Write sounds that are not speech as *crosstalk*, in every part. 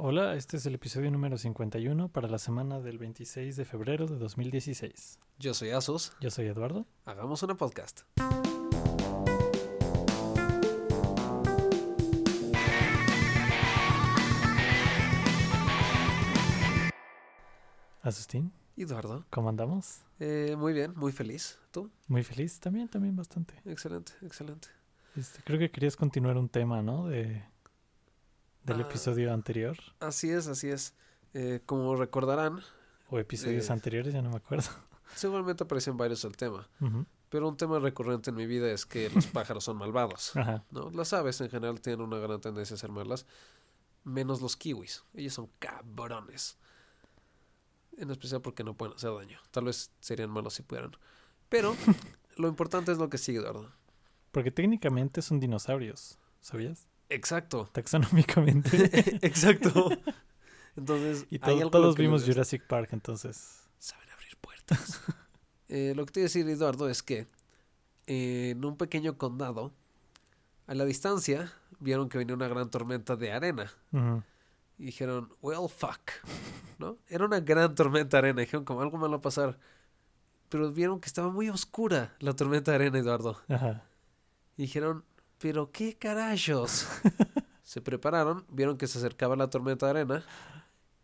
Hola, este es el episodio número 51 para la semana del 26 de febrero de 2016. Yo soy Asus. Yo soy Eduardo. Hagamos una podcast. Asustín, Eduardo. ¿cómo andamos? Eh, muy bien, muy feliz. ¿Tú? Muy feliz, también, también bastante. Excelente, excelente. Este, creo que querías continuar un tema, ¿no? De, del Ah. episodio anterior. Así es, así es. Eh, como recordarán, O episodios eh. anteriores, ya no me acuerdo. *laughs* seguramente aparecen varios el tema. Pero un tema recurrente en mi vida es que los *laughs* pájaros son malvados. Ajá. ¿no? Las aves en general tienen una gran tendencia a ser malas, menos los kiwis. Ellos son cabrones. En especial porque no pueden hacer daño. Tal vez serían malos si pudieran. Pero *laughs* lo importante es lo que sigue, Eduardo. Porque técnicamente son dinosaurios, ¿sabías? Exacto. Taxonómicamente. *laughs* Exacto. *laughs* Entonces, y hay todos vimos Jurassic Park, entonces. Saben abrir puertas. *laughs* Eh, lo que te iba a decir, Eduardo, es que eh, en un pequeño condado, a la distancia, vieron que venía una gran tormenta de arena. Y dijeron, well, fuck. ¿No? Era una gran tormenta de arena. Dijeron, como algo malo va a pasar. Pero vieron que estaba muy oscura la tormenta de arena, Eduardo. Ajá. Y dijeron, pero qué carayos. *laughs* se prepararon, vieron que se acercaba la tormenta de arena.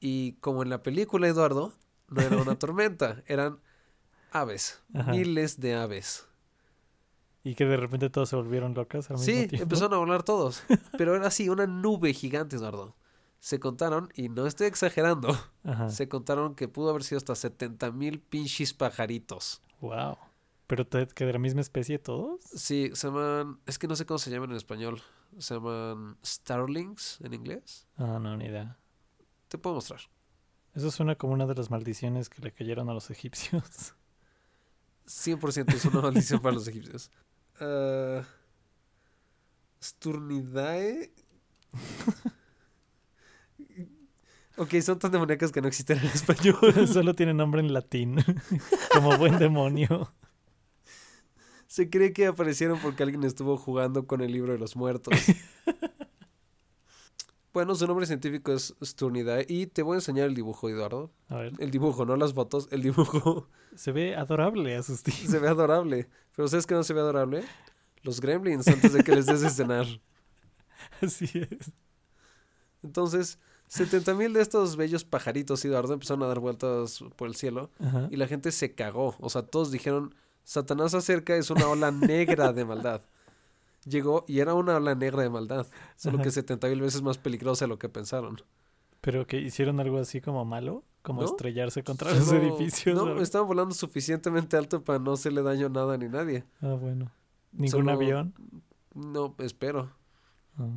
Y como en la película, Eduardo, no era una *laughs* tormenta, eran aves, Ajá. miles de aves. Y que de repente todos se volvieron locas al mismo Sí, empezaron a volar todos. *laughs* Pero era así, una nube gigante, Eduardo. Se contaron, y no estoy exagerando, Ajá. se contaron que pudo haber sido hasta 70 mil pinches pajaritos. Wow. ¿Pero te- que de la misma especie todos? Sí, se llaman, es que no sé cómo se llaman en español. Se llaman starlings en inglés. Ah, no, ni idea. Te puedo mostrar. Eso suena como una de las maldiciones que le cayeron a los egipcios. *laughs* 100% es una maldición para los egipcios. Ah, Sturnidae. *laughs* ok, son tan demoníacas que no existen en *laughs* español. Solo tiene nombre en latín. como buen demonio. Se cree que aparecieron porque alguien estuvo jugando con el libro de los muertos. *laughs* bueno, su nombre científico es Sturnidae. Y te voy a enseñar el dibujo, Eduardo. A ver. El dibujo, no las fotos. El dibujo Se ve adorable, Asustín. *laughs* se ve adorable. Pero ¿sabes qué no se ve adorable? Los gremlins antes de que les des de cenar. *laughs* Así es. Entonces, 70 mil de estos bellos pajaritos, Eduardo, empezaron a dar vueltas por el cielo Ajá. y la gente se cagó. O sea, todos dijeron, Satanás acerca es una ola negra de maldad. Llegó y era una ola negra de maldad, solo Ajá. que 70 mil veces más peligrosa de lo que pensaron. Pero que hicieron algo así como malo, como ¿No? estrellarse contra los edificios. No, o- estaban volando suficientemente alto para no hacerle daño a nada ni nadie. Ah, bueno. Ningún Solo- avión. No, espero. Ah.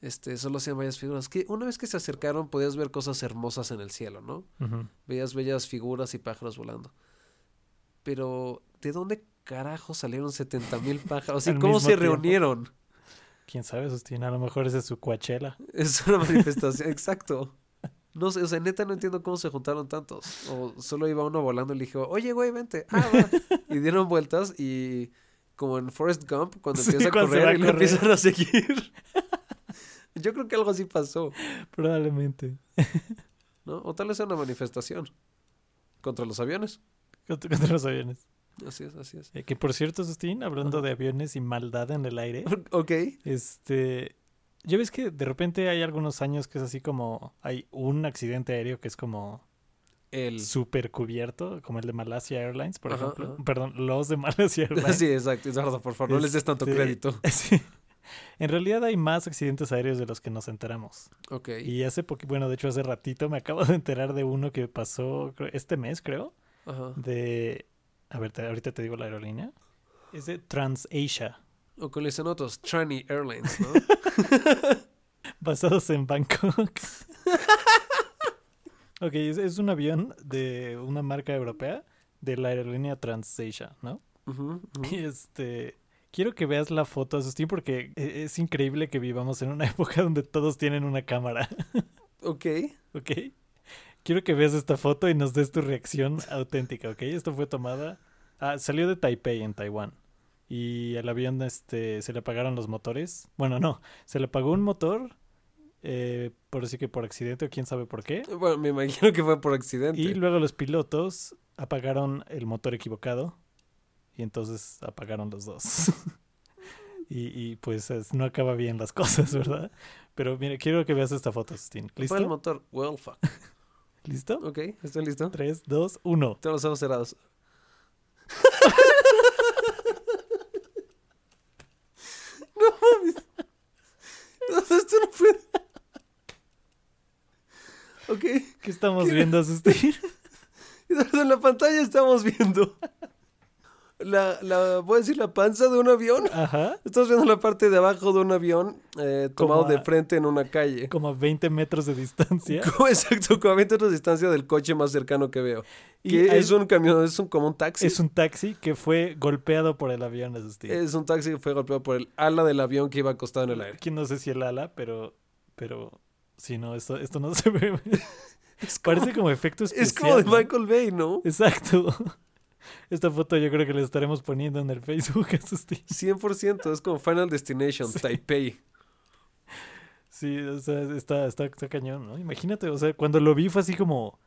Este, solo hacían varias figuras. Que una vez que se acercaron podías ver cosas hermosas en el cielo, ¿no? Ujú. Veías bellas figuras y pájaros volando. Pero, ¿de dónde carajo salieron 70 mil pájaros? ¿Y cómo se tiempo. reunieron? ¿Quién sabe, Asustín? A lo mejor ese es su Coachella. Es una manifestación, exacto. No sé, o sea, neta no entiendo cómo se juntaron tantos. O solo iba uno volando y le dijo, oye, güey, vente. Ah, va. Y dieron vueltas y como en Forrest Gump, cuando Sí, empieza a cuando correr a y empiezan a seguir. *laughs* Yo creo que algo así pasó, Probablemente. ¿no? O tal vez sea una manifestación contra los aviones. Contra, los aviones. Así es, así es. Eh, que por cierto, Asustín, hablando Ajá. de aviones y maldad en el aire, *laughs* Ok. este. Ya ves que de repente hay algunos años que es así como. Hay un accidente aéreo que es como El... súper cubierto, como el de Malasia Airlines, por Ajá, ejemplo. ajá. Perdón, los de Malasia *laughs* Airlines. Sí, exacto, Eduardo, por favor, no les des tanto Este, crédito. *laughs* sí. En realidad hay más accidentes aéreos de los que nos enteramos. Ok. Y hace poco, bueno, de hecho hace ratito me acabo de enterar de uno que pasó este mes, creo, Ajá. de... A ver, te- ahorita te digo la aerolínea. Es de TransAsia, O con le dicen otros, Tranny Airlines, ¿no? *laughs* basados en Bangkok. *laughs* ok, es, es un avión de una marca europea de la aerolínea TransAsia, ¿no? Y este... Quiero que veas la foto, Asustín, porque e- es increíble que vivamos en una *laughs* época donde todos tienen una cámara. Ok. ¿ok? Quiero que veas esta foto y nos des tu reacción auténtica, ¿ok? Esto fue tomada... Ah, salió de Taipei, en Taiwán. Y al avión este, se le apagaron los motores. Bueno, no, se le apagó un motor eh, por así que por accidente o quién sabe por qué. Bueno, me imagino que fue por accidente. Y luego los pilotos apagaron el motor equivocado y entonces apagaron los dos. *laughs* y, y, pues es- no acaba bien las *laughs* cosas, ¿verdad? Pero mira, quiero que veas esta foto, Justin. Fue el ¿Listo? motor. Well, fuck. ¿Listo? Ok, ¿estoy listo? 3, 2, 1. Tengo los ojos cerrados. *laughs* no mames. No, esto no puede. Ok. ¿Qué estamos viendo, Justin? Entonces *laughs* en la pantalla estamos viendo la, la, voy a decir, la panza de un avión. Ajá. *laughs* Estamos viendo la parte de abajo de un avión eh, tomado de frente en una calle. Como a 20 metros de distancia. *laughs* Como exacto, como a 20 metros de distancia del coche más cercano que veo. Y Que hay- es un camión, es un, como un taxi. es un taxi que fue golpeado por el avión, Justin. Es un taxi que fue golpeado por el ala del avión que iba acostado en el aire. Aquí no sé si el ala, pero. Pero. Si no, esto, esto no se ve. *laughs* Es como, Parece como efecto especial. es como de. Michael Bay, ¿no? Exacto. Esta foto yo creo que la estaremos poniendo en el Facebook, Justin. 100%, es como Final Destination, Sí. Taipei. Sí, o sea, está, está, está cañón, ¿no? Imagínate, o sea, cuando lo vi fue así como.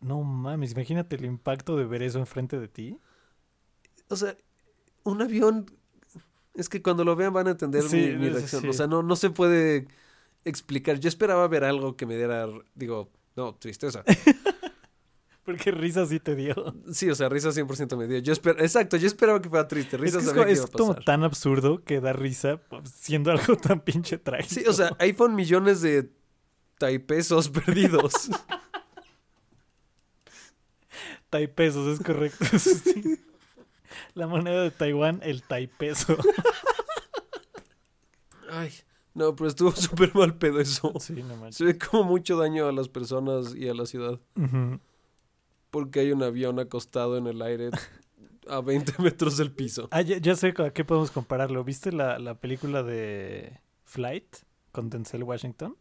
No mames, imagínate el impacto de ver eso enfrente de ti. O sea, un avión. Es que cuando lo vean van a entender Sí, mi, reacción. sí. O sea, no, no se puede explicar. Yo esperaba ver algo que me diera, digo, no, tristeza. *laughs* Porque risa sí te dio. Sí, o sea, risa 100% me dio. Yo esper- Exacto, yo esperaba que fuera triste. Es, Risa que es sabía como, que es iba a como tan absurdo que da risa pues, siendo algo *laughs* tan pinche trágico. Sí, o sea, iPhone millones de taipesos *laughs* perdidos. Taipesos, es correcto. *laughs* sí. La moneda de Taiwán, el taipeso. Ay, no, pero estuvo súper mal pedo eso. Sí, no manches. Se ve como mucho daño a las personas y a la ciudad. Ujú. Porque hay un avión acostado en el aire *laughs* a 20 metros del piso. Ah, ya, ya sé a qué podemos compararlo. ¿Viste la, la película de Flight con Denzel Washington?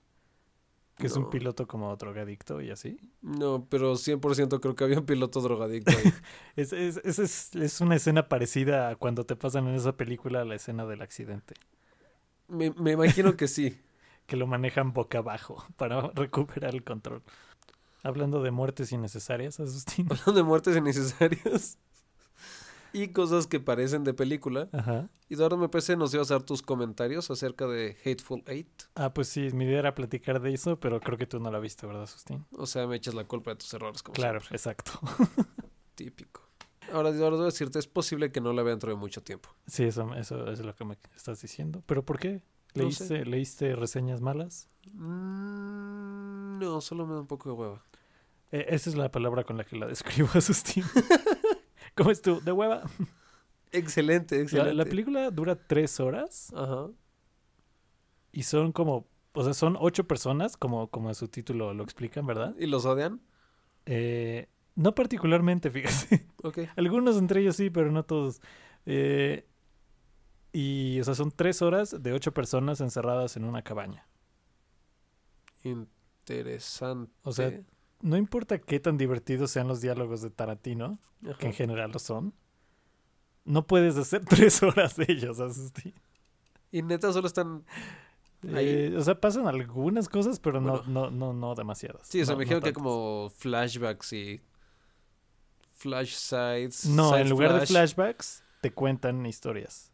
Que es un piloto como drogadicto y así. No, pero 100% creo que había un piloto drogadicto ahí. *laughs* Es, es, es, es- es una escena parecida a cuando te pasan en esa película la escena del accidente. me, me imagino que sí. *laughs* Que lo manejan boca abajo para recuperar el control. Hablando de muertes innecesarias, Asustín. Hablando de muertes innecesarias y cosas que parecen de película. Ajá. Eduardo, me parece nos ibas a dar tus comentarios acerca de Hateful Eight. Ah, pues sí, mi idea era platicar de eso, pero creo que tú no la viste, ¿verdad, Asustín? O sea, me echas la culpa de tus errores, como Claro, siempre. exacto. *laughs* Típico. Ahora, Eduardo, decirte, es posible que no la vea dentro de mucho tiempo. Sí, eso, eso es lo que me estás diciendo. ¿Pero por qué? No ¿Leíste, sé. ¿leíste reseñas malas? Mm, no, solo me da un poco de hueva. Eh, esa es la palabra con la que la describo, Asustín. *laughs* ¿Cómo es tú? De hueva. Excelente, excelente. la película dura tres horas Ajá. y son como, o sea, son ocho personas, como, como su título lo explican, ¿verdad? ¿Y los odian? Eh, no particularmente, *laughs* fíjate. Ok. Algunos entre ellos sí, pero no todos. Eh, y, o sea, son tres horas de ocho personas encerradas en una cabaña. Interesante. O sea, No importa qué tan divertidos sean los diálogos de Tarantino, Ajá. que en general lo son, no puedes hacer *laughs* tres horas de ellos, Asustín. Y neta solo están... Ahí. Eh, o sea, pasan algunas cosas, pero no, Bueno. no, no, no demasiadas. Sí, o sea, No- me no dijeron que tantas. como flashbacks y... Flash sides. No, side en lugar de flash. flashbacks, te cuentan historias.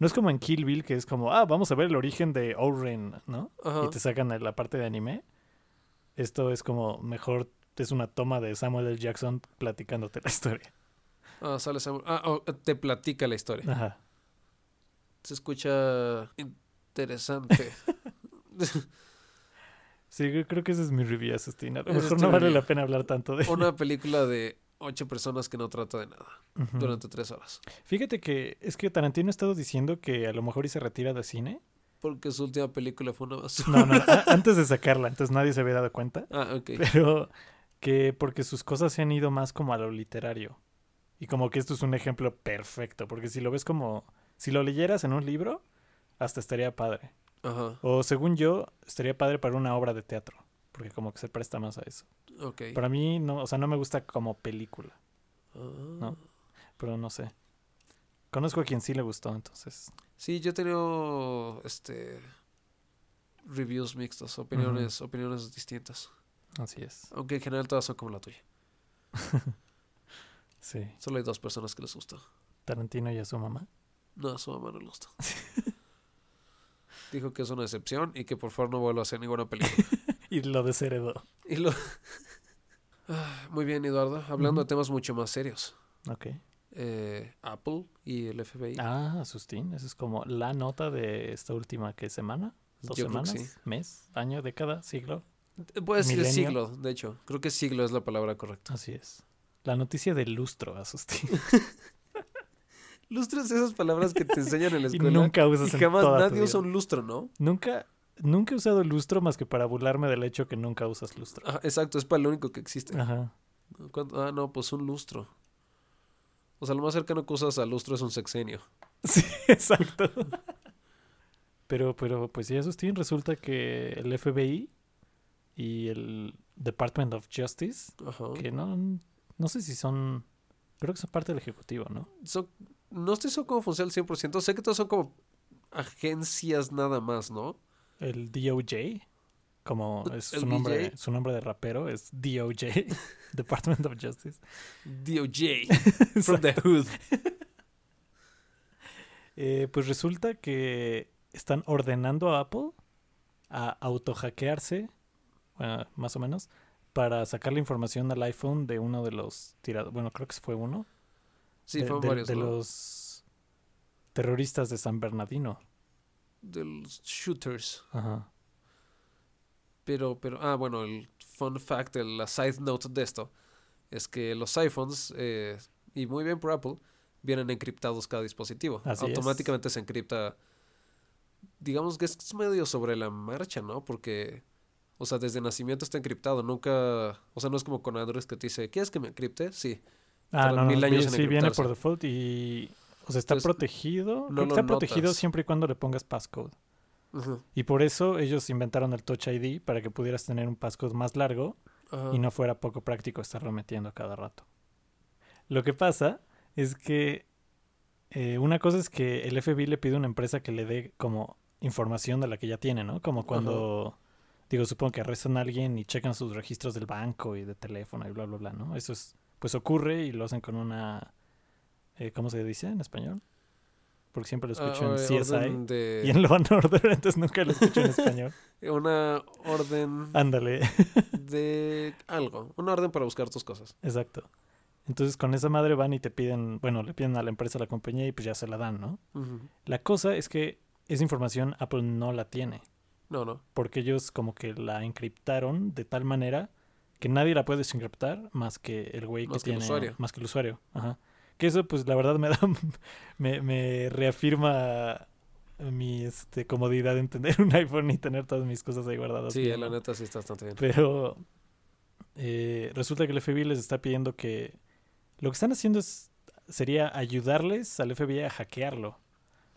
No es como en Kill Bill, que es como, ah, vamos a ver el origen de Oren, ¿no? Ajá. Y te sacan la parte de anime. Esto es como, mejor, es una toma de Samuel L. Jackson platicándote la historia. Ah, sale Samuel. Ah, oh, te platica la historia. Ajá. Se escucha interesante. *laughs* Sí, yo creo que ese es mi review, Asustín. A lo mejor no vale la pena hablar tanto de Una película de ocho personas que no trata de nada durante tres horas. Fíjate que es que Tarantino ha estado diciendo que a lo mejor y se retira de cine. Porque su última película fue una basura. No, no, *laughs* antes de sacarla, entonces nadie se había dado cuenta. Ah, ok. Pero que porque sus cosas se han ido más como a lo literario. Y como que esto es un ejemplo perfecto, porque si lo ves como, si lo leyeras en un libro, hasta estaría padre. Ajá. O según yo, estaría padre para una obra de teatro, porque como que se presta más a eso. Ok. Para mí, no, o sea, no me gusta como película, Ah. pero no sé. Conozco a quien sí le gustó, entonces. Sí, yo he tenido este reviews mixtas, opiniones, opiniones distintas. Así es. Aunque en general todas son como la tuya. *laughs* Sí. Solo hay dos personas que les gusta. Tarantino y a su mamá. No, a su mamá no le gusta. *laughs* Dijo que es una excepción y que por favor no vuelva a hacer ninguna película. *laughs* Y lo desheredó. Y lo... *laughs* Ah, Muy bien, Eduardo. Hablando de temas mucho más serios. Ok. Eh, Apple y el FBI. Ah, Asustín. Esa es como la nota de esta última ¿qué semana. Dos Yo que semanas. sí. Mes, año, década, siglo. Puede decir Milenio. siglo, de hecho. Creo que siglo es la palabra correcta. Así es. La noticia del lustro, Asustín. *laughs* Lustro es esas palabras que te enseñan en la *laughs* y escuela. nunca usas y en jamás toda tu nadie vida. usa un lustro, ¿no? Nunca, nunca he usado lustro más que para burlarme del hecho que nunca usas lustro. Ajá, exacto, es para lo único que existe. Ajá. Ah, no, pues un lustro. O sea, lo más cercano que usas al lustro es un sexenio. *laughs* Sí, exacto. Pero, pero, pues sí, Asustín, resulta que el FBI y el Department of Justice, Ajá. que no, no sé si son, creo que son parte del Ejecutivo, ¿no? Son- no estoy seguro cómo funciona al 100%. Sé que todos son como agencias nada más, ¿no? El DOJ, como es ¿El su nombre, su nombre de rapero, es DOJ, *laughs* Department of Justice. DOJ. *laughs* From the hood. *laughs* Eh, pues resulta que están ordenando a Apple a autohackearse, bueno, más o menos, para sacar la información al iPhone de uno de los tirados. Bueno, creo que fue uno. Sí, de, de- varios, de ¿no? los terroristas de San Bernardino. De los shooters. Ajá. Pero, pero, ah, bueno, el fun fact, el- la side note de esto, es que los iPhones, eh, y muy bien por Apple, vienen encriptados cada dispositivo. Así es. Automáticamente se encripta, digamos que es medio sobre la marcha, ¿no? Porque, o sea, desde nacimiento está encriptado, nunca, o sea, no es como con Android que te dice, ¿quieres que me encripte? Sí. Ah, no, no, mil años vi- en sí, viene por default y... O sea, está Entonces, protegido. no está protegido notas. siempre y cuando le pongas passcode. Y por eso ellos inventaron el Touch ID para que pudieras tener un passcode más largo y no fuera poco práctico estarlo metiendo cada rato. Lo que pasa es que eh, una cosa es que el FBI le pide a una empresa que le dé como información de la que ya tiene, ¿no? Como cuando, digo, supongo que arrestan a alguien y checan sus registros del banco y de teléfono y bla, bla, bla, ¿no? Eso es, pues ocurre y lo hacen con una, eh, ¿cómo se dice en español? Porque siempre lo escucho Ah, en eh, CSI de- y en Law and Order, *laughs* entonces nunca lo escucho en *laughs* español. Una orden Ándale. de algo. Una orden para buscar tus cosas. Exacto. Entonces con esa madre van y te piden, bueno, le piden a la empresa, a la compañía y pues ya se la dan, ¿no? La cosa es que esa información Apple no la tiene, No, no. porque ellos como que la encriptaron de tal manera que nadie la puede desencriptar más que el güey que Más que el tiene, usuario. más que el usuario. Ajá. Que eso pues la verdad me da, *laughs* me, me reafirma mi este, comodidad en tener un iPhone y tener todas mis cosas ahí guardadas. Sí, bien, la neta sí está bastante bien. Pero eh, resulta que el FBI les está pidiendo que lo que están haciendo es sería ayudarles al FBI a hackearlo.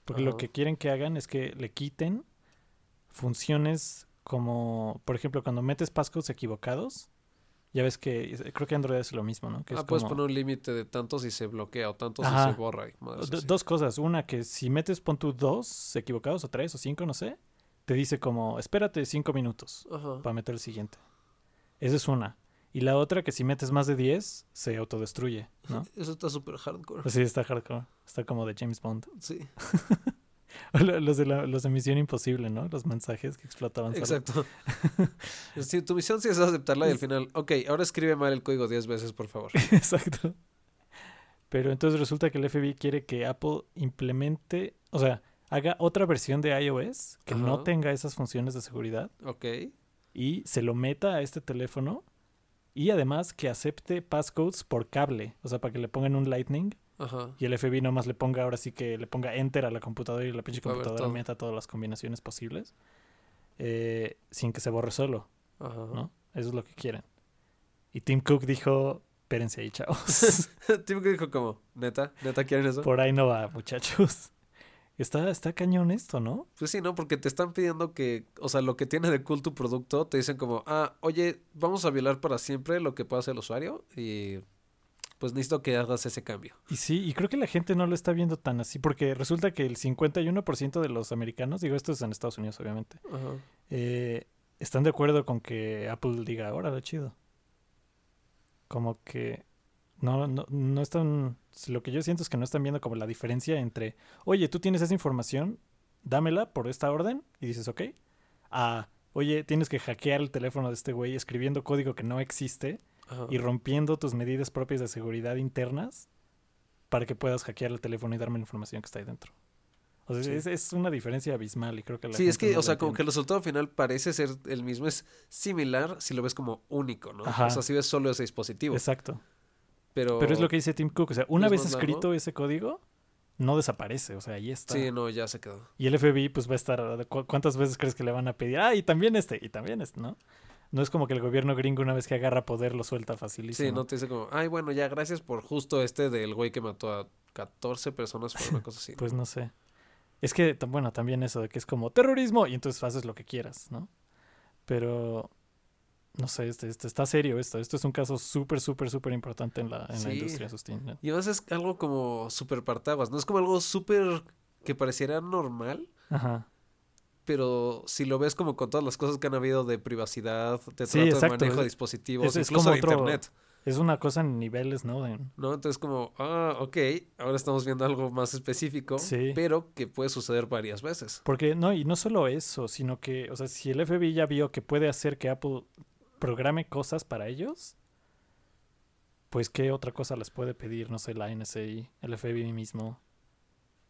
Porque lo que quieren que hagan es que le quiten funciones como, por ejemplo, cuando metes passcodes equivocados, ya ves que creo que Android hace lo mismo, ¿no? Que ah, es puedes como- poner un límite de tantos y se bloquea o tantos y se borra. y Do- así. dos cosas. Una, que si metes pon tú dos equivocados o tres o cinco, no sé, te dice como, espérate cinco minutos. Ajá. para meter el siguiente. Esa es una. Y la otra, que si metes más de 10, se autodestruye, ¿no? *laughs* Eso está súper hardcore. Así está hardcore. Está como de James Bond. Sí, *laughs* *laughs* los, de la- los de Misión Imposible, ¿no? Los mensajes que explotaban. exacto. *laughs* Sí, tu misión sí es aceptarla y al final, ok, ahora escribe mal el código 10 veces, por favor. *laughs* Exacto. Pero entonces resulta que el FBI quiere que Apple implemente, o sea, haga otra versión de iOS que no tenga esas funciones de seguridad Ok. y se lo meta a este teléfono y además que acepte passcodes por cable, o sea, para que le pongan un Lightning Ajá. y el FBI nomás le ponga ahora sí que le ponga enter a la computadora y la pinche computadora meta todas las combinaciones posibles eh, sin que se borre solo, Ajá. ¿no? Eso es lo que quieren. Y Tim Cook dijo, espérense ahí, chavos. *laughs* Tipo que dijo como, neta, neta quieren eso. Por ahí no va, muchachos. Está, está cañón esto, ¿no? Pues sí, ¿no? Porque te están pidiendo que, o sea, lo que tiene de cool tu producto, te dicen como, ah, oye, vamos a violar para siempre lo que pueda hacer el usuario y pues necesito que hagas ese cambio. Y sí, y creo que la gente no lo está viendo tan así, porque resulta que el 51% de los americanos, digo, esto es en Estados Unidos, obviamente, eh, están de acuerdo con que Apple diga, órale, chido. Como que no, no, no están, lo que yo siento es que no están viendo como la diferencia entre, oye, tú tienes esa información, dámela por esta orden, y dices, ok, a, oye, tienes que hackear el teléfono de este güey escribiendo código que no existe Ajá. y rompiendo tus medidas propias de seguridad internas para que puedas hackear el teléfono y darme la información que está ahí dentro. O sea, Sí. es, es una diferencia abismal y creo que la Sí, es que, no o sea, como que el resultado final parece ser el mismo, es similar si lo ves como único, ¿no? Ajá. O sea, si ves solo ese dispositivo. Exacto. Pero, Pero es lo que dice Tim Cook. O sea, una ¿es vez escrito largo? ese código, no desaparece. O sea, ahí está. Sí, no, ya se quedó. Y el FBI, pues va a estar. ¿cu- ¿Cuántas veces crees que le van a pedir? Ah, y también este, y también este, ¿no? No es como que el gobierno gringo, una vez que agarra poder, lo suelta facilísimo. Sí, no te dice como, ay, bueno, ya, gracias por justo este del güey que mató a 14 personas por una cosa así. *laughs* Pues no sé. Es que, bueno, también eso de que es como terrorismo y entonces haces lo que quieras, ¿no? Pero, no sé, este, este- está serio esto. Esto es un caso súper, súper, súper importante en la, en la Sí. industria, Sustín. ¿no? Y además es algo como súper partaguas, ¿no? Es como algo súper que pareciera normal, Ajá. Pero si lo ves como con todas las cosas que han habido de privacidad, de Sí, trato de manejo de dispositivos, es- es incluso como de otro- internet, Es una cosa en niveles, Snowden. ¿no? Entonces como, ah, ok, ahora estamos viendo algo más específico, Sí. pero que puede suceder varias veces. Porque no, y no solo eso, sino que, o sea, si el FBI ya vio que puede hacer que Apple programe cosas para ellos, pues qué otra cosa les puede pedir, no sé, la NSA, el FBI mismo.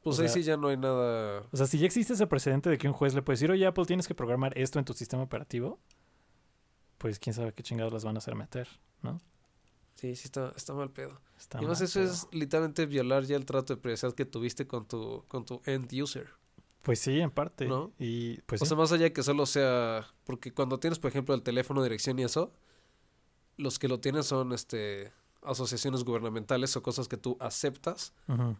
Pues O ahí sea- sí ya no hay nada... O sea, si ya existe ese precedente de que un juez le puede decir, oye, Apple, tienes que programar esto en tu sistema operativo, pues quién sabe qué chingados las van a hacer meter, ¿no? Sí, sí está, está mal pedo. Está y además mal, eso es literalmente violar ya el trato de privacidad que tuviste con tu, con tu end user. Pues sí, en parte. ¿No? Y pues o sí. sea, más allá de que solo sea... Porque cuando tienes, por ejemplo, el teléfono, dirección y eso, los que lo tienen son este asociaciones gubernamentales o cosas que tú aceptas Ujú.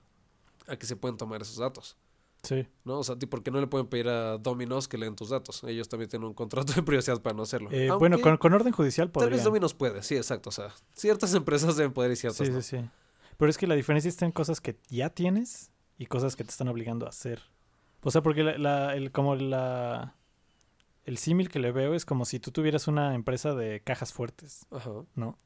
A que se pueden tomar esos datos. Sí, ¿No? O sea, ¿por qué no le pueden pedir a Dominos que leen tus datos? Ellos también tienen un contrato de *laughs* privacidad para no hacerlo. Eh, Aunque bueno, con, con orden judicial Tal vez podrían. Dominos puede, sí, exacto. O sea, ciertas *laughs* empresas deben poder y ciertas Sí, no. sí, sí. Pero es que la diferencia está en cosas que ya tienes y cosas que te están obligando a hacer. O sea, porque la, la- el, como la... El símil que le veo es como si tú tuvieras una empresa de cajas fuertes, Ajá. ¿no?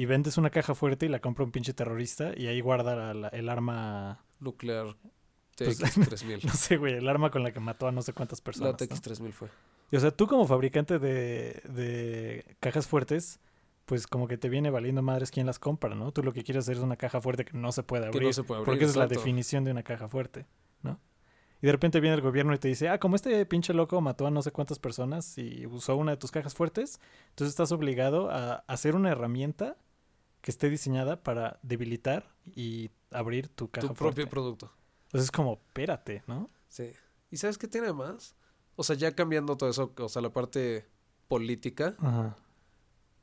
Y vendes una caja fuerte y la compra un pinche terrorista y ahí guarda la- la- el arma... Nuclear *laughs* Pues, TX3000. No sé, güey, el arma con la que mató a no sé cuántas La personas. ¿no? TX3000 fue. Y, o sea, tú como fabricante de, de cajas fuertes, pues como que te viene valiendo madres quién las compra, ¿no? Tú lo que quieres hacer es una caja fuerte que no se puede Que abrir. no se puede abrir. porque esa es la definición de una caja fuerte, ¿no? Y de repente viene el gobierno y te dice, ah, como este pinche loco mató a no sé cuántas personas y usó una de tus cajas fuertes, entonces estás obligado a hacer una herramienta que esté diseñada para debilitar y abrir tu caja Tu fuerte. propio producto. Entonces es como, espérate, ¿no? Sí. ¿Y sabes qué tiene más? O sea, ya cambiando todo eso, o sea, la parte política. Ajá.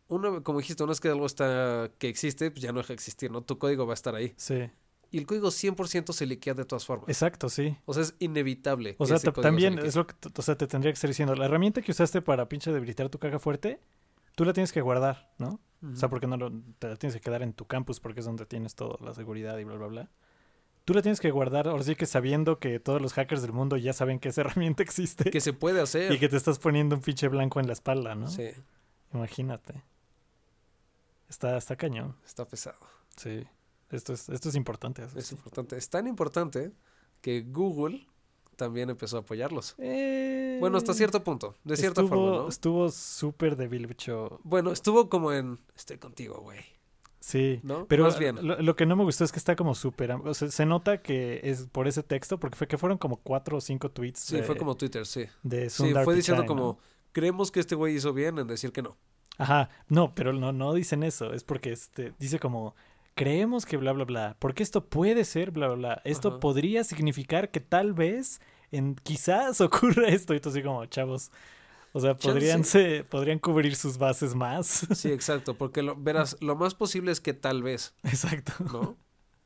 Una, como dijiste, una vez que algo está que existe, pues ya no deja de existir, ¿no? Tu código va a estar ahí. Sí, Y el código 100% se liquea de todas formas. exacto, sí. O sea, es inevitable. O sea, se también es lo que, o sea, te tendría que estar diciendo, la herramienta que usaste para pinche debilitar tu caja fuerte, tú la tienes que guardar, ¿no? O sea, porque no lo, te la tienes que quedar en tu campus porque es donde tienes toda la seguridad y bla, bla, bla. Tú la tienes que guardar, ahora sí que sabiendo que todos los hackers del mundo ya saben que esa *laughs* herramienta existe Que se puede hacer. y que te estás poniendo un pinche blanco en la espalda, ¿no? Sí, Imagínate. Está, está cañón, está pesado. sí. Esto es, esto es importante. eso Es sí. importante. Es tan importante que Google también empezó a apoyarlos. Eh, Bueno, hasta cierto punto. De cierta estuvo, forma, ¿no? Estuvo súper débil, bicho. Bueno, estuvo como en estoy contigo, güey. Sí. ¿No? Pero Más bien. Lo, lo que no me gustó es que está como súper... O sea, se nota que es por ese texto, porque fue que fueron como cuatro o cinco tweets Sí, de, fue como Twitter, sí. de Sí, Sundar fue diciendo como, creemos que este güey hizo bien en decir que no. Ajá, no, pero no, no dicen eso. Es porque este, dice como, creemos que bla, bla, bla. Porque esto puede ser bla, bla, bla. Esto Ajá. podría significar que tal vez, en quizás *laughs* ocurra esto. Y tú así como, chavos. O sea, podrían, se, podrían cubrir sus bases más. *laughs* Sí, exacto, porque lo, verás, lo más posible es que tal vez, Exacto. ¿no?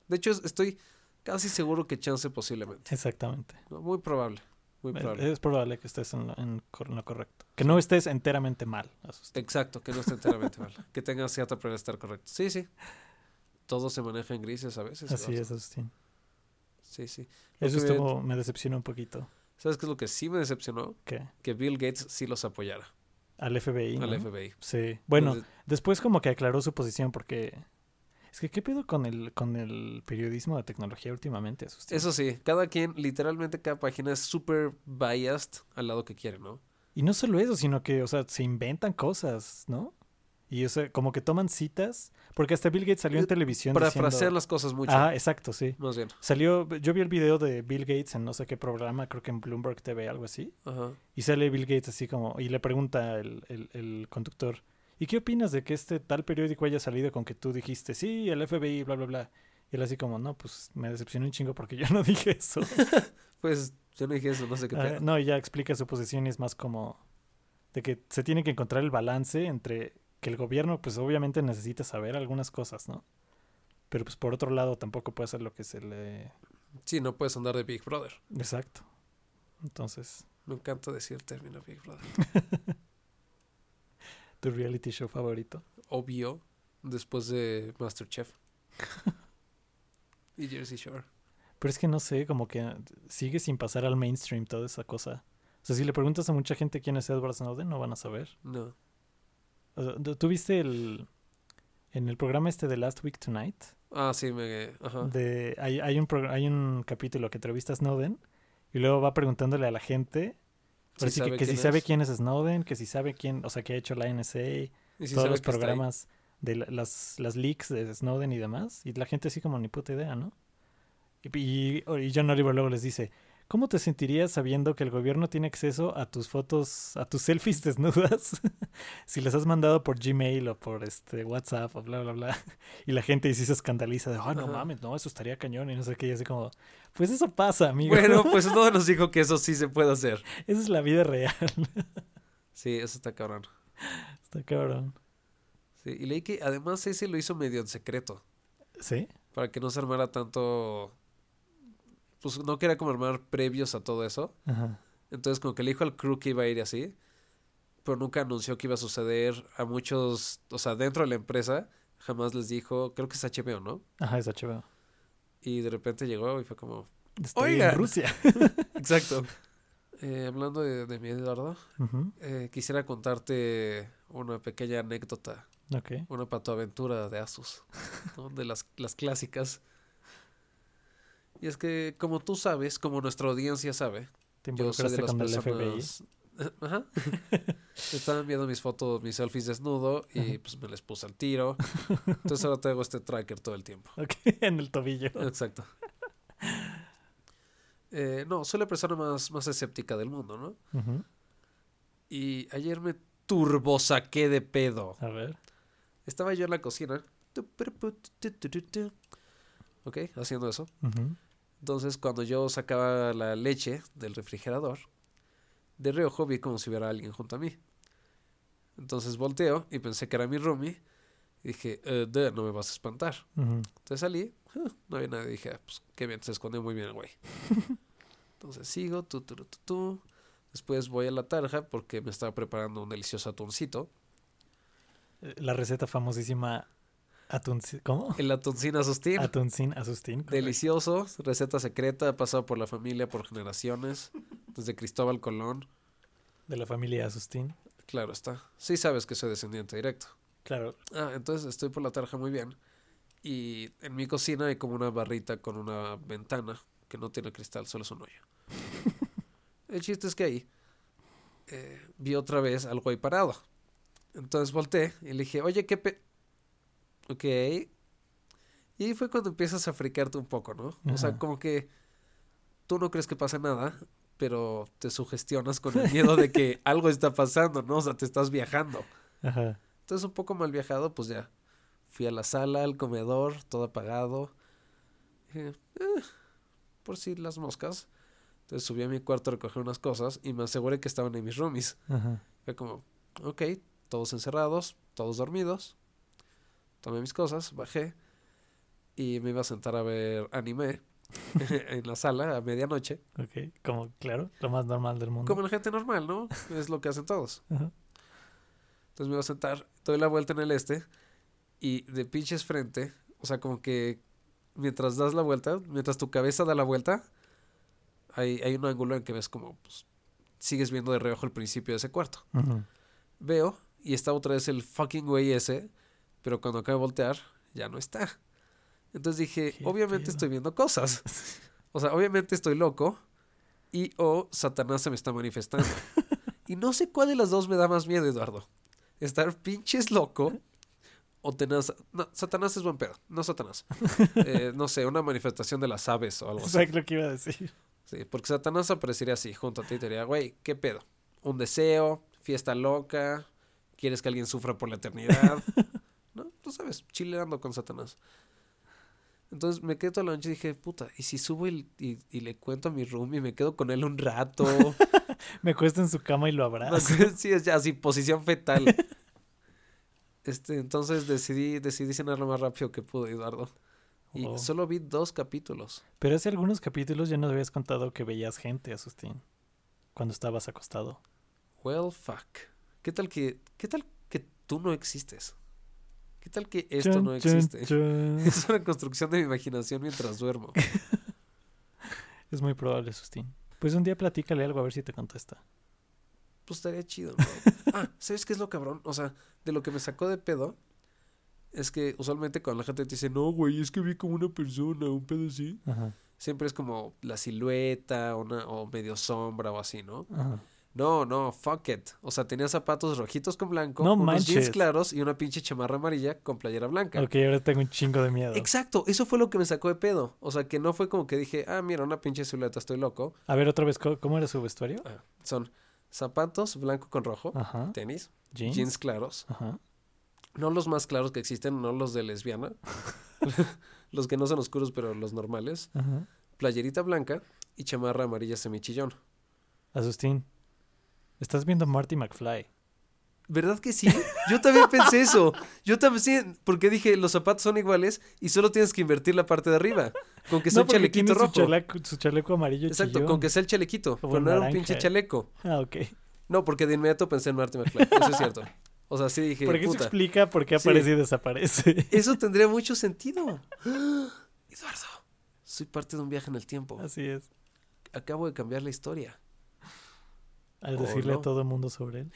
De hecho, es- estoy casi seguro que chance posiblemente. Exactamente. ¿no? Muy probable, muy probable. Es probable que estés en lo, en lo correcto. Que no estés enteramente mal. Exacto, que no esté enteramente mal. Que tenga cierta probabilidad de estar correcto. Sí, sí. Todo se maneja en grises a veces. Así es, Agustín. Sí, sí. Lo Eso que me- estuvo, me decepcionó un poquito. ¿Sabes qué es lo que sí me decepcionó? ¿Qué? Que Bill Gates sí los apoyara Al FBI, al ¿no? FBI. Sí. Bueno, Entonces, después como que aclaró su posición porque... Es que, ¿qué pedo con el, con el periodismo de tecnología últimamente, Agustín? eso sí, cada quien, literalmente cada página es súper biased al lado que quiere, ¿no? Y no solo eso, sino que, o sea, se inventan cosas, ¿no? Y o sea, como que toman citas, porque hasta Bill Gates salió en Eh, televisión Para diciendo... frasear las cosas mucho. Ah, exacto, sí. Más bien. Salió, yo vi el video de Bill Gates en no sé qué programa, creo que en Bloomberg TV, algo así. Ajá. Y sale Bill Gates así como, y le pregunta el, el, el conductor, ¿y qué opinas de que este tal periódico haya salido con que tú dijiste, sí, el FBI, bla, bla, bla? Y él así como, no, pues me decepcionó un chingo porque yo no *laughs* dije eso. *laughs* Pues yo no dije eso, no sé qué Ah, no, y ya explica su posición y es más como de que se tiene que encontrar el balance entre que el gobierno, pues obviamente necesita saber algunas cosas, ¿no? Pero pues por otro lado tampoco puede hacer lo que se le... Sí, no puedes andar de Big Brother. Exacto. Entonces, Me encanta decir el término Big Brother. *laughs* tu reality show favorito. Obvio, después de Masterchef. *laughs* y Jersey Shore. Pero es que no sé, como que sigue sin pasar al mainstream toda esa cosa. O sea, si le preguntas a mucha gente quién es Edward Snowden, no van a saber. No. O sea, ¿tú- ¿Tú viste el... En el programa este de Last Week Tonight? Ah, sí, me... Ajá. De, hay, hay, un hay un capítulo que entrevista a Snowden y luego va preguntándole a la gente Sí ahora sí que, si sabe quién es Snowden, que si sabe quién, o sea, que ha hecho la NSA, Y todos los programas de la- las, las leaks de Snowden y demás, y la gente así como ni puta idea, ¿no? Y, y, y John Oliver luego les dice, ¿cómo te sentirías sabiendo que el gobierno tiene acceso a tus fotos, a tus selfies desnudas? *laughs* si les has mandado por Gmail o por este WhatsApp o bla, bla, bla. *laughs* Y la gente sí se escandaliza de, oh, no Ajá. mames, no, eso estaría cañón y no sé qué, y así como, pues eso pasa, amigo. Bueno, pues *laughs* no nos dijo que eso sí se puede hacer. Esa es la vida real. Sí, eso está cabrón. Está cabrón. Sí, y leí que además ese lo hizo medio en secreto. ¿Sí? Para que no se armara tanto... Pues no quería como armar previos a todo eso. Ajá. Entonces como que le dijo al crew que iba a ir así. Pero nunca anunció que iba a suceder a muchos... O sea, dentro de la empresa jamás les dijo... Creo que es HBO, ¿no? Ajá, es HBO. Y de repente llegó y fue como... Estoy Oigan. en Rusia. *laughs* Exacto. *laughs* Eh, hablando de, de mí, Eduardo, eh, quisiera contarte una pequeña anécdota, Ok. una patoaventura de Asus, ¿no? de las, las clásicas. Y es que, como tú sabes, como nuestra audiencia sabe, Te yo soy de las personas... *laughs* Ajá. *laughs* Estaban viendo mis fotos, mis selfies desnudo y pues me les puse al tiro. Entonces ahora tengo este tracker todo el tiempo. Ok, *laughs* en el tobillo. Exacto. Eh, no, soy la persona más, más escéptica del mundo, ¿no? Ujú, Y ayer me turbo saqué de pedo. A ver. Estaba yo en la cocina. Ok, haciendo eso. Ujú, Entonces, cuando yo sacaba la leche del refrigerador, de reojo vi como si hubiera alguien junto a mí. Entonces volteo y pensé que era mi roomie. Y dije, eh, no me vas a espantar. Entonces salí, ah, no había nadie. Dije, ah, pues qué bien, se escondió muy bien el güey. *laughs* Entonces sigo, tu, tu, tu, tu, tu. Después voy a la tarja porque me estaba preparando un delicioso atuncito. Eh, La receta famosísima ¿Cómo? El atuncín asustín. Atuncín asustín. correcto. Delicioso, receta secreta, pasado por la familia por generaciones, desde Cristóbal Colón. De la familia asustín. Claro está. Sí sabes que soy descendiente directo. Claro. Ah, entonces estoy por la tarja muy bien. Y en mi cocina hay como una barrita con una ventana que no tiene cristal, solo es un hoyo. *laughs* El chiste es que ahí eh, vi otra vez algo ahí parado. Entonces volteé y le dije, oye, ¿qué pe... Ok. Y ahí fue cuando empiezas a fricarte un poco, ¿no? O sea, como que tú no crees que pase nada, pero te sugestionas con el miedo de que *laughs* algo está pasando, ¿no? O sea, te estás viajando. Ajá. Entonces, un poco mal viajado, pues ya. Fui a la sala, al comedor, todo apagado. Dije, "Eh, por si las moscas. Entonces subí a mi cuarto a recoger unas cosas y me aseguré que estaban en mis roomies. Ajá. Fue como, ok, todos encerrados, todos dormidos. Tomé mis cosas, bajé y me iba a sentar a ver anime *laughs* en la sala a medianoche. Ok. Como, claro, lo más normal del mundo. Como la gente normal, ¿no? Es lo que hacen todos. *laughs* Entonces me iba a sentar, doy la vuelta en el este y de pinches frente O sea, como que mientras das la vuelta, mientras tu cabeza da la vuelta, hay, hay un ángulo en que ves como pues, sigues viendo de reojo el principio de ese cuarto. Veo y está otra vez el fucking güey ese, pero cuando acabo de voltear, ya no está. Entonces dije, ¿Qué obviamente estoy viendo cosas. *laughs* O sea, obviamente estoy loco y o Satanás se me está manifestando. y no sé cuál de las dos me da más miedo, Eduardo. Estar pinches loco o tener... No, Satanás es buen pedo, no Satanás. Eh, no sé, una manifestación de las aves o algo *laughs* así. Exacto lo que iba a decir. Sí, porque Satanás aparecería así, junto a ti y te diría, güey, ¿qué pedo? Un deseo, fiesta loca, quieres que alguien sufra por la eternidad. *laughs* Tú sabes, chileando con Satanás. Entonces me quedé toda la noche y dije, puta, ¿y si subo y, y- y le cuento a mi room y me quedo con él un rato? *laughs* Me cuesta en su cama y lo abrazo. *laughs* sí, es ya así, posición fetal. Este, entonces decidí, decidí cenar lo más rápido que pude, Eduardo. Y Oh. solo vi dos capítulos. Pero hace algunos capítulos ya nos habías contado que veías gente, Asustín. Cuando estabas acostado. Well, fuck. ¿Qué tal que, qué tal que tú no existes? ¿Qué tal que esto no existe? *laughs* Es una construcción de mi imaginación mientras duermo. *laughs* Es muy probable, Asustín. Pues un día platícale algo a ver si te contesta. Pues estaría chido, ¿no? *laughs* Ah, ¿sabes qué es lo cabrón? O sea, de lo que me sacó de pedo es que usualmente cuando la gente te dice, no, güey, es que vi como una persona, un pedo así, Ajá. siempre es como la silueta una, o medio sombra o así, ¿no? Ajá. No, no, fuck it. O sea, tenía zapatos rojitos con blanco, No unos jeans claros y una pinche chamarra amarilla con playera blanca. Ok, ahora tengo un chingo de miedo. Exacto, eso fue lo que me sacó de pedo. O sea, que no fue como que dije, ah, mira, una pinche silueta, estoy loco. A ver, otra vez, ¿cómo cómo era su vestuario? Ah, son zapatos blanco con rojo, Ajá. tenis, Jeans. jeans claros. Ajá. No los más claros que existen, no los de lesbiana. *laughs* *laughs* los que no son oscuros, pero los normales. Ajá. Playerita blanca y chamarra amarilla semichillón. Asustín. Estás viendo Marty McFly. ¿Verdad que sí? Yo también pensé eso. Yo también, sí, porque dije, los zapatos son iguales y solo tienes que invertir la parte de arriba. Con que sea no, un chalequito rojo. Su chaleco, su chaleco amarillo Exacto, chillón. con que sea el chalequito. Como Pero no era un pinche chaleco. Ah, ok. No, porque de inmediato pensé en Marty McFly. Eso es cierto. O sea, sí dije, Porque eso explica por qué Sí. aparece y desaparece. Eso *laughs* tendría mucho sentido. Eduardo, soy parte de un viaje en el tiempo. Así es. Acabo de cambiar la historia. Al decirle no. a todo el mundo sobre él.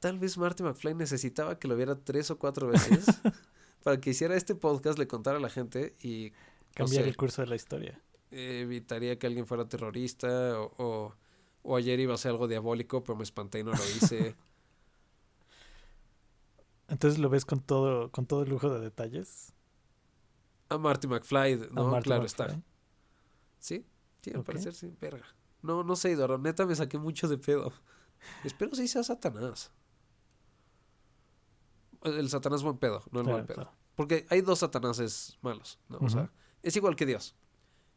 Tal vez Marty McFly necesitaba que lo viera tres o cuatro veces *laughs* para que hiciera este podcast, le contara a la gente y Cambiar sé. el curso de la historia. evitaría que alguien fuera terrorista o, o, o ayer iba a hacer algo diabólico, pero me espanté y no lo hice. *laughs* Entonces lo ves con todo, con todo el lujo de detalles. A Marty McFly, a no, Marty claro McFly. está. Sí, sí, al Ok. parecer sí, verga. No, no sé, Eduardo, neta me saqué mucho de pedo. Espero sí sea Satanás. El Satanás buen pedo, no el Claro, mal pedo. claro. Porque hay dos Satanáses malos, ¿no? O sea, es igual que Dios.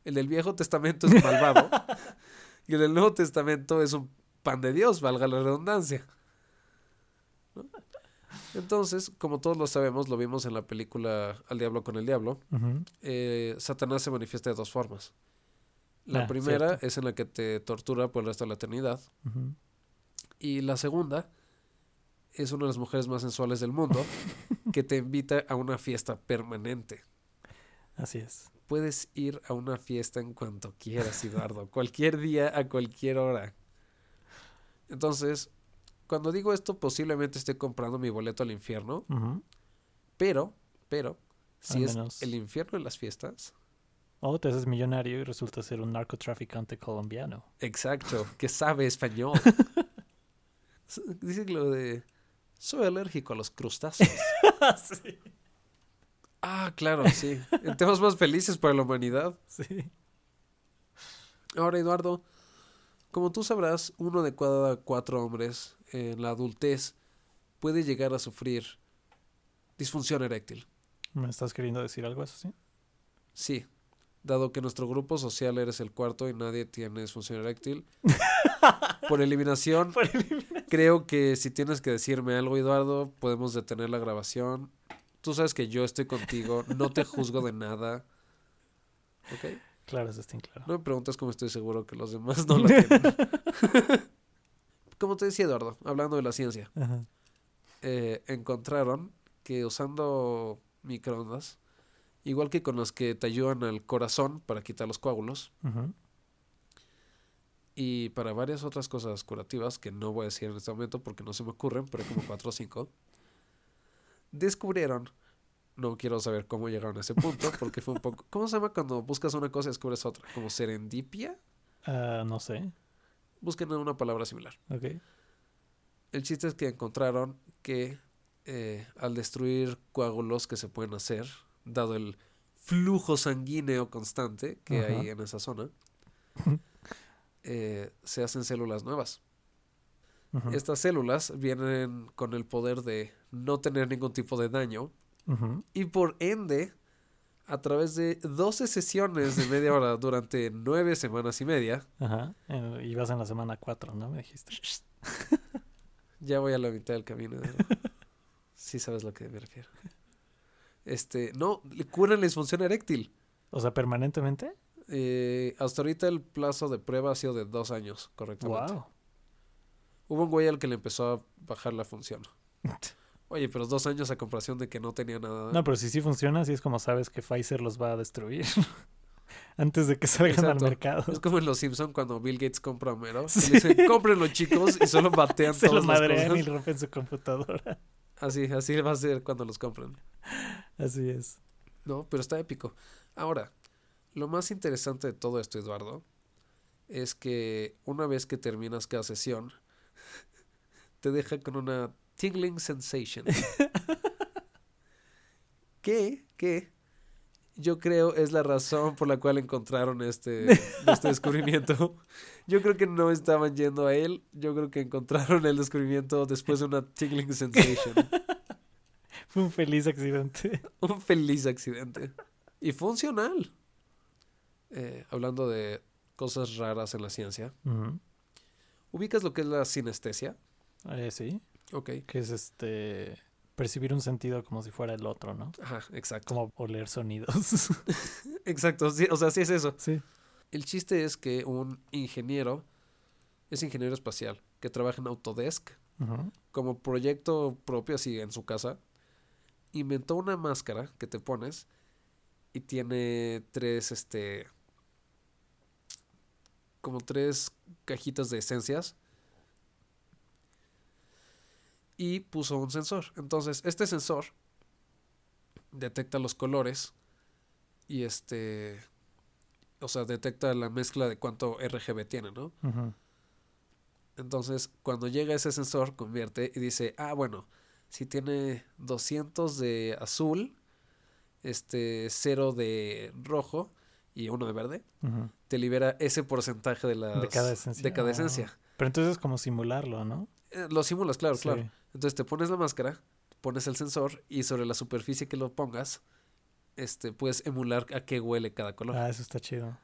El del Viejo Testamento es malvado *laughs* y el del Nuevo Testamento es un pan de Dios, valga la redundancia. ¿No? Entonces, como todos lo sabemos, lo vimos en la película Al Diablo con el Diablo, eh, Satanás se manifiesta de dos formas. La Ah, primera cierto. es en la que te tortura por el resto de la eternidad. Y la segunda es una de las mujeres más sensuales del mundo *laughs* que te invita a una fiesta permanente. Así es. Puedes ir a una fiesta en cuanto quieras, Eduardo. *laughs* cualquier día, a cualquier hora. Entonces, cuando digo esto, posiblemente esté comprando mi boleto al infierno. Pero, pero, si es el infierno de las fiestas, O te haces millonario y resulta ser un narcotraficante colombiano. exacto, que sabe español. *laughs* Dice lo de... Soy alérgico a los crustáceos. *laughs* sí. Ah, claro, sí. En temas más felices para la humanidad. Sí. Ahora, Eduardo, como tú sabrás, uno de cada cuatro hombres en la adultez puede llegar a sufrir disfunción eréctil. ¿Me estás queriendo decir algo eso, sí? Dado que nuestro grupo social eres el cuarto y nadie tiene disfunción eréctil. *laughs* Por eliminación, creo que si tienes que decirme algo, Eduardo, podemos detener la grabación. Tú sabes que yo estoy contigo, no te juzgo de nada. ¿Ok? Claro, eso está claro. No me preguntas cómo estoy seguro que los demás no lo tienen. *laughs* Como te decía Eduardo, hablando de la ciencia, eh, encontraron que usando microondas igual que con las que te ayudan al corazón para quitar los coágulos y para varias otras cosas curativas que no voy a decir en este momento porque no se me ocurren, pero hay como cuatro o cinco, descubrieron, no quiero saber cómo llegaron a ese punto porque fue un poco, ¿cómo se llama cuando buscas una cosa y descubres otra? ¿Como serendipia? Ah, no sé. Busquen una palabra similar. Ok. El chiste es que encontraron que eh, al destruir coágulos que se pueden hacer, dado el flujo sanguíneo constante que Ajá. hay en esa zona, *laughs* eh, se hacen células nuevas. Estas células vienen con el poder de no tener ningún tipo de daño y por ende, a través de 12 sesiones de media hora *laughs* durante 9 semanas y media, Ajá. Eh, y vas en la semana 4, ¿no? Me dijiste. *laughs* Ya voy a la mitad del camino. ¿no? Sí sabes a lo que me refiero. Este, no, le curan la disfunción eréctil. O sea, permanentemente. Eh, hasta ahorita el plazo de prueba ha sido de dos años, correctamente. Wow. Hubo un güey al que le empezó a bajar la función. *laughs* Oye, pero dos años a comparación de que no tenía nada. No, pero si sí funciona, sí es como sabes que Pfizer los va a destruir *laughs* antes de que salgan Exacto. al mercado. Es como en Los Simpson cuando Bill Gates compra a Homero. y Sí. le dicen, cómprenlo chicos y solo batean *laughs* Se lo todas las madrean y rompen su computadora. Así, así va a ser cuando los compren. Así es. No, pero está épico. Ahora, lo más interesante de todo esto, Eduardo, es que una vez que terminas cada sesión, *laughs* te deja con una tingling sensation. *laughs* que, que yo creo es la razón por la cual encontraron este, *laughs* este descubrimiento. Yo creo que no estaban yendo a él, yo creo que encontraron el descubrimiento después de una tingling sensation. *laughs* Fue un feliz accidente. *laughs* Un feliz accidente. Y funcional. Eh, hablando de cosas raras en la ciencia. ¿Ubicas lo que es la sinestesia? Eh, sí. Ok. Que es este. Percibir un sentido como si fuera el otro, ¿no? Ajá, exacto. Como oler sonidos. *laughs* Exacto. sí, o sea, sí es eso. sí. El chiste es que un ingeniero, es ingeniero espacial, que trabaja en Autodesk, como proyecto propio así en su casa, inventó una máscara que te pones y tiene tres, este, como tres cajitas de esencias y puso un sensor. Entonces, este sensor detecta los colores y este, o sea, detecta la mezcla de cuánto RGB tiene, ¿no? Entonces, cuando llega ese sensor, convierte y dice, ah, bueno, si tiene 200 de azul, este, 0 de rojo y uno de verde, te libera ese porcentaje de, las, De cada esencia. de cada Ah. esencia. Pero entonces es como simularlo, ¿no? Eh, lo simulas, claro, Sí. claro. Entonces te pones la máscara, pones el sensor y sobre la superficie que lo pongas, este, puedes emular a qué huele cada color. Ah, eso está chido.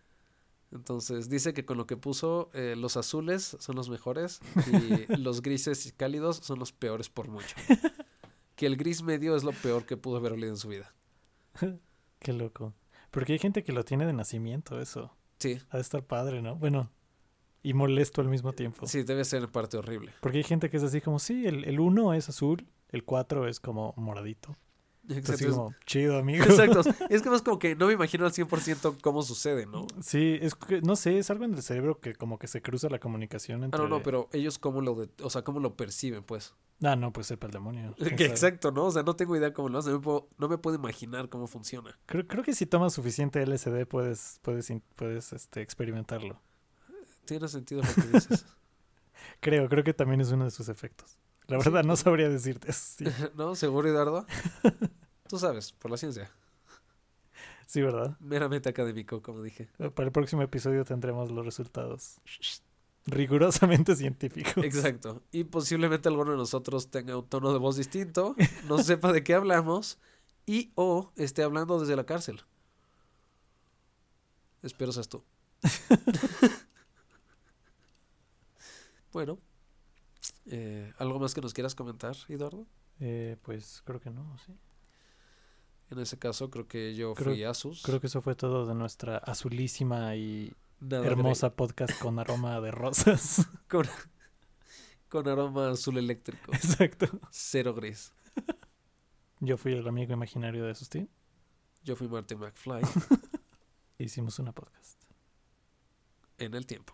Entonces dice que con lo que puso, eh, los azules son los mejores y *laughs* los grises y cálidos son los peores por mucho. Que el gris medio es lo peor que pudo haber olido en su vida. *laughs* Qué loco. Porque hay gente que lo tiene de nacimiento, eso. Sí, Ha de estar padre, ¿no? Bueno, y molesto al mismo tiempo. sí, debe ser parte horrible. Porque hay gente que es así como, sí, el, el 1 es azul, el 4 es como moradito. Exacto. Así como, chido, amigo. Exacto. Es *laughs* que más como que no me imagino al 100% cómo sucede, ¿no? Sí, es que, no sé, es algo en el cerebro que como que se cruza la comunicación Ah, entre... no, no, pero ellos cómo lo, de- o sea, cómo lo perciben, pues. Ah, no, pues sepa el demonio. *laughs* Exacto, ¿no? O sea, no tengo idea cómo lo hacen. No me puedo, no me puedo imaginar cómo funciona. Creo, creo que si tomas suficiente LSD puedes, puedes, puedes este, experimentarlo. Tiene sentido lo que dices. *laughs* Creo, creo que también es uno de sus efectos. La verdad no sabría decirte. Sí, *laughs* ¿No? ¿Seguro, Eduardo? *laughs* Tú sabes, por la ciencia. sí, ¿verdad? Meramente académico, como dije. Para el próximo episodio tendremos los resultados rigurosamente científicos. Exacto. Y posiblemente alguno de nosotros tenga un tono de voz distinto, no sepa de qué hablamos y o esté hablando desde la cárcel. Espero seas tú. Bueno, eh, ¿algo más que nos quieras comentar, Eduardo? Eh, pues creo que no, sí. En ese caso, creo que yo Creo- fui Asus. Creo que eso fue todo de nuestra azulísima y Nada hermosa podcast con aroma de rosas. *laughs* con aroma azul eléctrico. Exacto. Cero gris. Yo fui el amigo imaginario de Sustín. Yo fui Martin McFly *laughs* Hicimos una podcast. en el tiempo.